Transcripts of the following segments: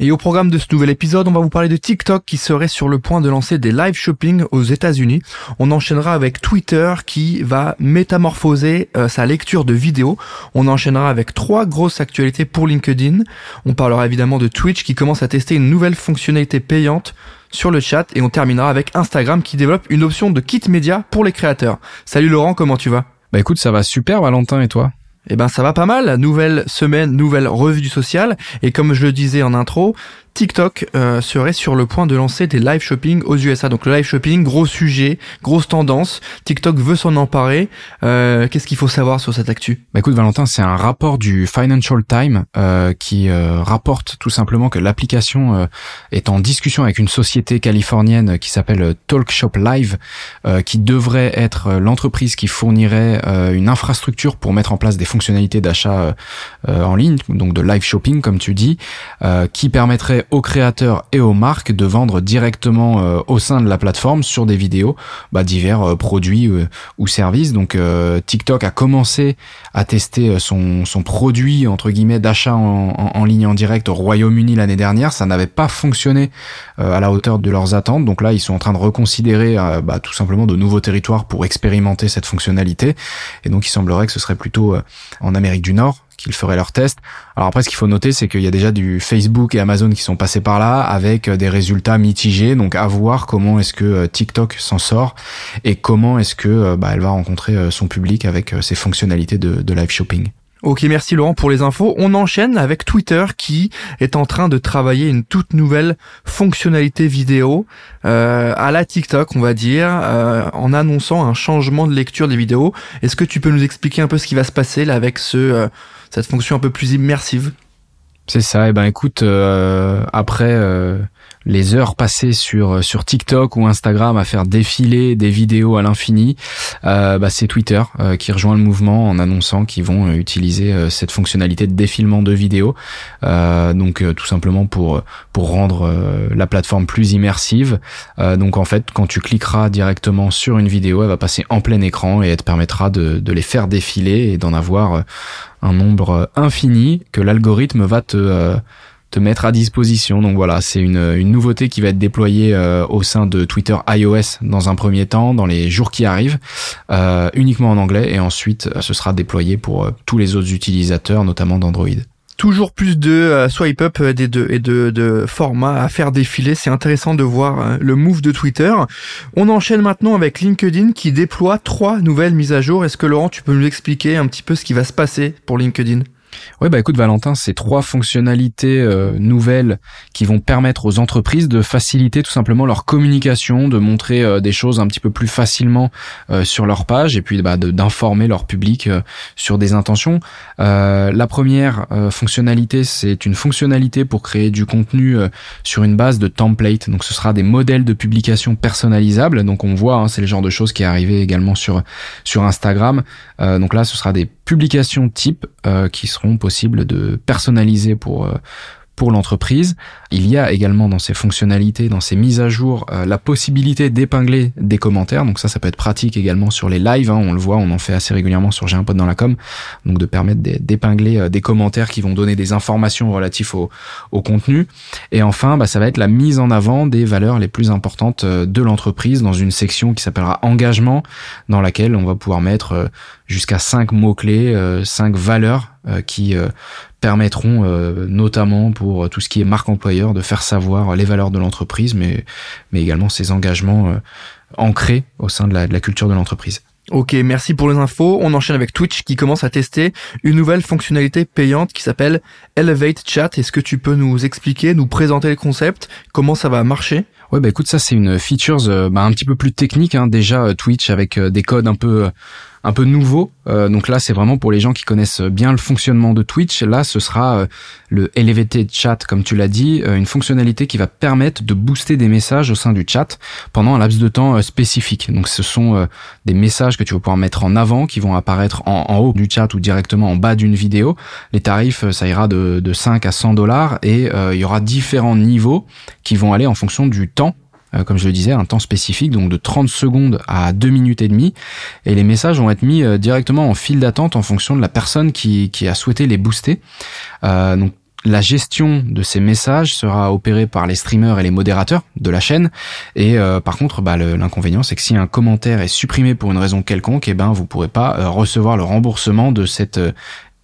et au programme de ce nouvel épisode, on va vous parler de TikTok qui serait sur le point de lancer des live shopping aux États-Unis. On enchaînera avec Twitter qui va métamorphoser euh, sa lecture de vidéos. On enchaînera avec trois grosses actualités pour LinkedIn. On parlera évidemment de Twitch qui commence à tester une nouvelle fonctionnalité payante sur le chat et on terminera avec Instagram qui développe une option de kit média pour les créateurs. Salut Laurent, comment tu vas? Bah écoute, ça va super Valentin et toi? Eh ben ça va pas mal, nouvelle semaine, nouvelle revue du social, et comme je le disais en intro, TikTok euh, serait sur le point de lancer des live shopping aux USA. Donc le live shopping, gros sujet, grosse tendance. TikTok veut s'en emparer. Euh, Qu'est-ce qu'il faut savoir sur cette actu? Bah écoute Valentin, c'est un rapport du Financial Times euh, qui euh, rapporte tout simplement que l'application euh, est en discussion avec une société californienne qui s'appelle TalkShop Live, qui devrait être l'entreprise qui fournirait une infrastructure pour mettre en place des fonctionnalités d'achat en ligne, donc de live shopping comme tu dis, qui permettrait aux créateurs et aux marques de vendre directement euh, au sein de la plateforme sur des vidéos bah, divers euh, produits euh, ou services. Donc TikTok a commencé à tester son, son produit entre guillemets d'achat en, ligne en direct au Royaume-Uni l'année dernière. Ça n'avait pas fonctionné à la hauteur de leurs attentes. Donc là, ils sont en train de reconsidérer bah, tout simplement de nouveaux territoires pour expérimenter cette fonctionnalité. Et donc il semblerait que ce serait plutôt en Amérique du Nord qu'ils feraient leurs tests. Alors après, ce qu'il faut noter, c'est qu'il y a déjà du Facebook et Amazon qui sont passés par là avec euh, des résultats mitigés. Donc à voir comment est-ce que euh, TikTok s'en sort et comment est-ce que euh, bah, elle va rencontrer son public avec ses fonctionnalités de, live shopping. Ok, merci Laurent pour les infos. On enchaîne avec Twitter qui est en train de travailler une toute nouvelle fonctionnalité vidéo à la TikTok, on va dire, en annonçant un changement de lecture des vidéos. Est-ce que tu peux nous expliquer un peu ce qui va se passer là avec ce cette fonction un peu plus immersive C'est ça. Et eh ben écoute, euh, après les heures passées sur euh, sur TikTok ou Instagram à faire défiler des vidéos à l'infini, euh, bah, c'est Twitter euh, qui rejoint le mouvement en annonçant qu'ils vont utiliser cette fonctionnalité de défilement de vidéos. donc tout simplement pour pour rendre la plateforme plus immersive. donc en fait, quand tu cliqueras directement sur une vidéo, elle va passer en plein écran et elle te permettra de, de les faire défiler et d'en avoir un nombre infini que l'algorithme va te te mettre à disposition. Donc voilà, c'est une, une nouveauté qui va être déployée euh, au sein de Twitter iOS dans un premier temps, dans les jours qui arrivent, euh, uniquement en anglais, et ensuite euh, ce sera déployé pour tous les autres utilisateurs, notamment d'Android toujours plus de swipe up et de, et de, de formats à faire défiler. C'est intéressant de voir le move de Twitter. On enchaîne maintenant avec LinkedIn qui déploie trois nouvelles mises à jour. Est-ce que Laurent, tu peux nous expliquer un petit peu ce qui va se passer pour LinkedIn? Oui, bah écoute Valentin, c'est trois fonctionnalités euh, nouvelles qui vont permettre aux entreprises de faciliter tout simplement leur communication, de montrer euh, des choses un petit peu plus facilement euh, sur leur page et puis bah, d'informer leur public sur des intentions. la première fonctionnalité, c'est une fonctionnalité pour créer du contenu sur une base de template. Donc ce sera des modèles de publication personnalisables. Donc on voit, hein, c'est le genre de choses qui est arrivé également sur sur Instagram. donc là, ce sera des publications type qui seront possible de personnaliser pour euh, pour l'entreprise. Il y a également dans ces fonctionnalités, dans ces mises à jour, euh, la possibilité d'épingler des commentaires. Donc ça, ça peut être pratique également sur les lives. Hein. on le voit, on en fait assez régulièrement sur J'ai un pote dans la com. Donc de permettre d'épingler euh, des commentaires qui vont donner des informations relatives au, contenu. Et enfin, bah, ça va être la mise en avant des valeurs les plus importantes de l'entreprise dans une section qui s'appellera engagement, dans laquelle on va pouvoir mettre jusqu'à cinq mots-clés, cinq valeurs qui permettront euh, notamment pour tout ce qui est marque employeur de faire savoir les valeurs de l'entreprise, mais, mais également ses engagements euh, ancrés au sein de la, de la culture de l'entreprise. Ok, merci pour les infos. On enchaîne avec Twitch qui commence à tester une nouvelle fonctionnalité payante qui s'appelle Elevate Chat. Est-ce que tu peux nous expliquer, nous présenter le concept, comment ça va marcher? Ouais, bah écoute, ça c'est une feature euh, bah, un petit peu plus technique. Hein. Déjà Twitch avec des codes un peu un peu nouveau. Euh, donc là, c'est vraiment pour les gens qui connaissent bien le fonctionnement de Twitch. Là, ce sera euh, le Elevated Chat, comme tu l'as dit, euh, une fonctionnalité qui va permettre de booster des messages au sein du chat pendant un laps de temps spécifique. Donc ce sont des messages que tu vas pouvoir mettre en avant, qui vont apparaître en, haut du chat ou directement en bas d'une vidéo. Les tarifs, ça ira de, de 5 à 100 dollars et il y aura différents niveaux qui vont aller en fonction du temps euh, comme je le disais, un temps spécifique, donc de 30 secondes à 2 minutes et demie. Et les messages vont être mis euh, directement en file d'attente en fonction de la personne qui, a souhaité les booster. Euh, donc la gestion de ces messages sera opérée par les streamers et les modérateurs de la chaîne. Et euh, par contre, bah, l'inconvénient, c'est que si un commentaire est supprimé pour une raison quelconque, et eh ben vous pourrez pas recevoir le remboursement de cette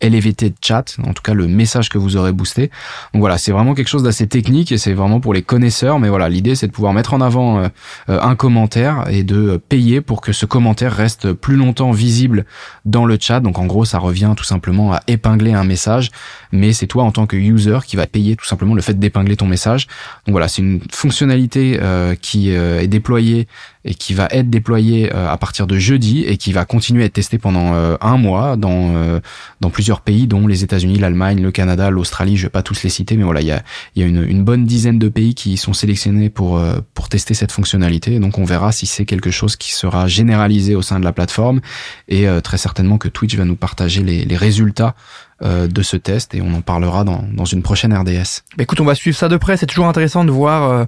elevated chat, en tout cas le message que vous aurez boosté. Donc voilà, c'est vraiment quelque chose d'assez technique et c'est vraiment pour les connaisseurs. Mais voilà, l'idée c'est de pouvoir mettre en avant euh, euh, un commentaire et de payer pour que ce commentaire reste plus longtemps visible dans le chat. Donc en gros, ça revient tout simplement à épingler un message, mais c'est toi en tant que user qui va payer tout simplement le fait d'épingler ton message. Donc voilà, c'est une fonctionnalité euh, qui est déployée et qui va être déployée à partir de jeudi et qui va continuer à être testée pendant un mois dans dans plusieurs pays, dont les États-Unis, l'Allemagne, le Canada, l'Australie. Je vais pas tous les citer, mais voilà, il y a, y a une, une, bonne dizaine de pays qui sont sélectionnés pour euh, pour tester cette fonctionnalité. Donc on verra si c'est quelque chose qui sera généralisé au sein de la plateforme et euh, très certainement que Twitch va nous partager les, les résultats euh, de ce test et on en parlera dans, dans une prochaine RDS. Bah écoute, on va suivre ça de près. C'est toujours intéressant de voir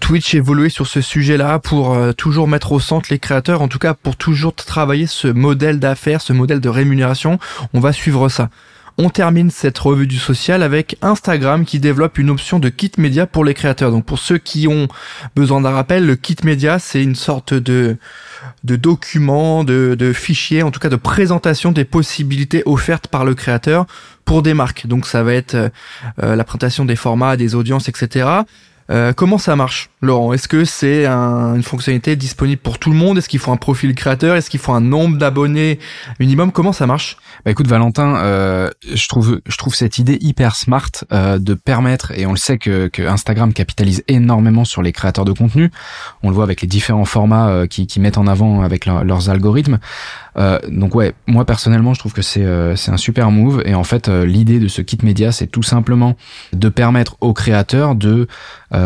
Twitch évoluer sur ce sujet-là pour toujours mettre au centre les créateurs, en tout cas pour toujours travailler ce modèle d'affaires, ce modèle de rémunération. On va suivre ça. On termine cette revue du social avec Instagram qui développe une option de kit média pour les créateurs. Donc pour ceux qui ont besoin d'un rappel, le kit média c'est une sorte de de document, de, de fichier, en tout cas de présentation des possibilités offertes par le créateur pour des marques. Donc ça va être euh, la présentation des formats, des audiences, etc. Euh, comment ça marche, Laurent? Est-ce que c'est une fonctionnalité disponible pour tout le monde? Est-ce qu'il faut un profil créateur? Est-ce qu'il faut un nombre d'abonnés minimum? Comment ça marche? Bah écoute Valentin, euh, je trouve je trouve cette idée hyper smart euh, de permettre et on le sait que, que Instagram capitalise énormément sur les créateurs de contenu. On le voit avec les différents formats euh, qui, qui mettent en avant avec leurs algorithmes. Euh, donc ouais, moi personnellement, je trouve que c'est c'est un super move. Et en fait l'idée de ce kit média, c'est tout simplement de permettre aux créateurs de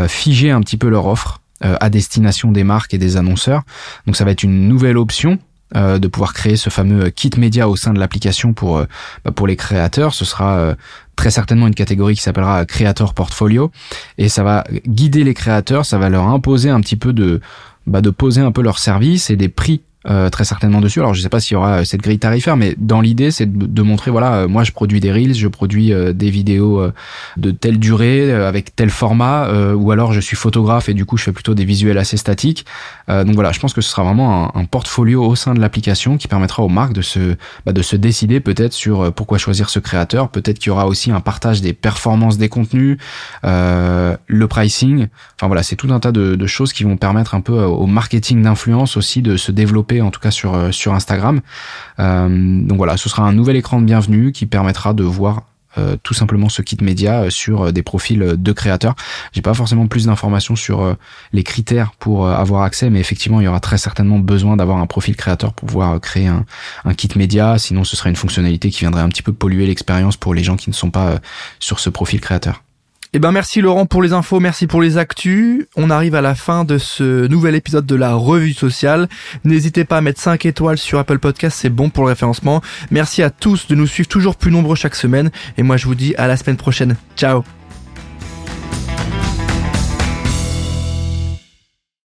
figer un petit peu leur offre à destination des marques et des annonceurs. Donc ça va être une nouvelle option euh, de pouvoir créer ce fameux kit média au sein de l'application pour euh, bah, pour les créateurs. Ce sera euh, très certainement une catégorie qui s'appellera Creator Portfolio et ça va guider les créateurs, ça va leur imposer un petit peu de bah, de poser un peu leurs services et des prix euh, très certainement dessus. Alors je sais pas s'il y aura euh, cette grille tarifaire, mais dans l'idée c'est de, montrer voilà, euh, moi je produis des reels, je produis des vidéos de telle durée avec tel format, ou alors je suis photographe et du coup je fais plutôt des visuels assez statiques. donc voilà, je pense que ce sera vraiment un, portfolio au sein de l'application qui permettra aux marques de se bah, de se décider peut-être sur pourquoi choisir ce créateur. Peut-être qu'il y aura aussi un partage des performances des contenus, le pricing. Enfin voilà, c'est tout un tas de, de choses qui vont permettre un peu au marketing d'influence aussi de se développer en tout cas sur euh, Instagram. Euh, donc voilà, ce sera un nouvel écran de bienvenue qui permettra de voir euh, tout simplement ce kit média sur des profils de créateurs. J'ai pas forcément plus d'informations sur les critères pour avoir accès, mais effectivement, il y aura très certainement besoin d'avoir un profil créateur pour pouvoir créer un, un, kit média. Sinon, ce serait une fonctionnalité qui viendrait un petit peu polluer l'expérience pour les gens qui ne sont pas sur ce profil créateur. Eh ben merci Laurent pour les infos, merci pour les actus. On arrive à la fin de ce nouvel épisode de la revue sociale. N'hésitez pas à mettre 5 étoiles sur Apple Podcast, c'est bon pour le référencement. Merci à tous de nous suivre toujours plus nombreux chaque semaine et moi je vous dis à la semaine prochaine. Ciao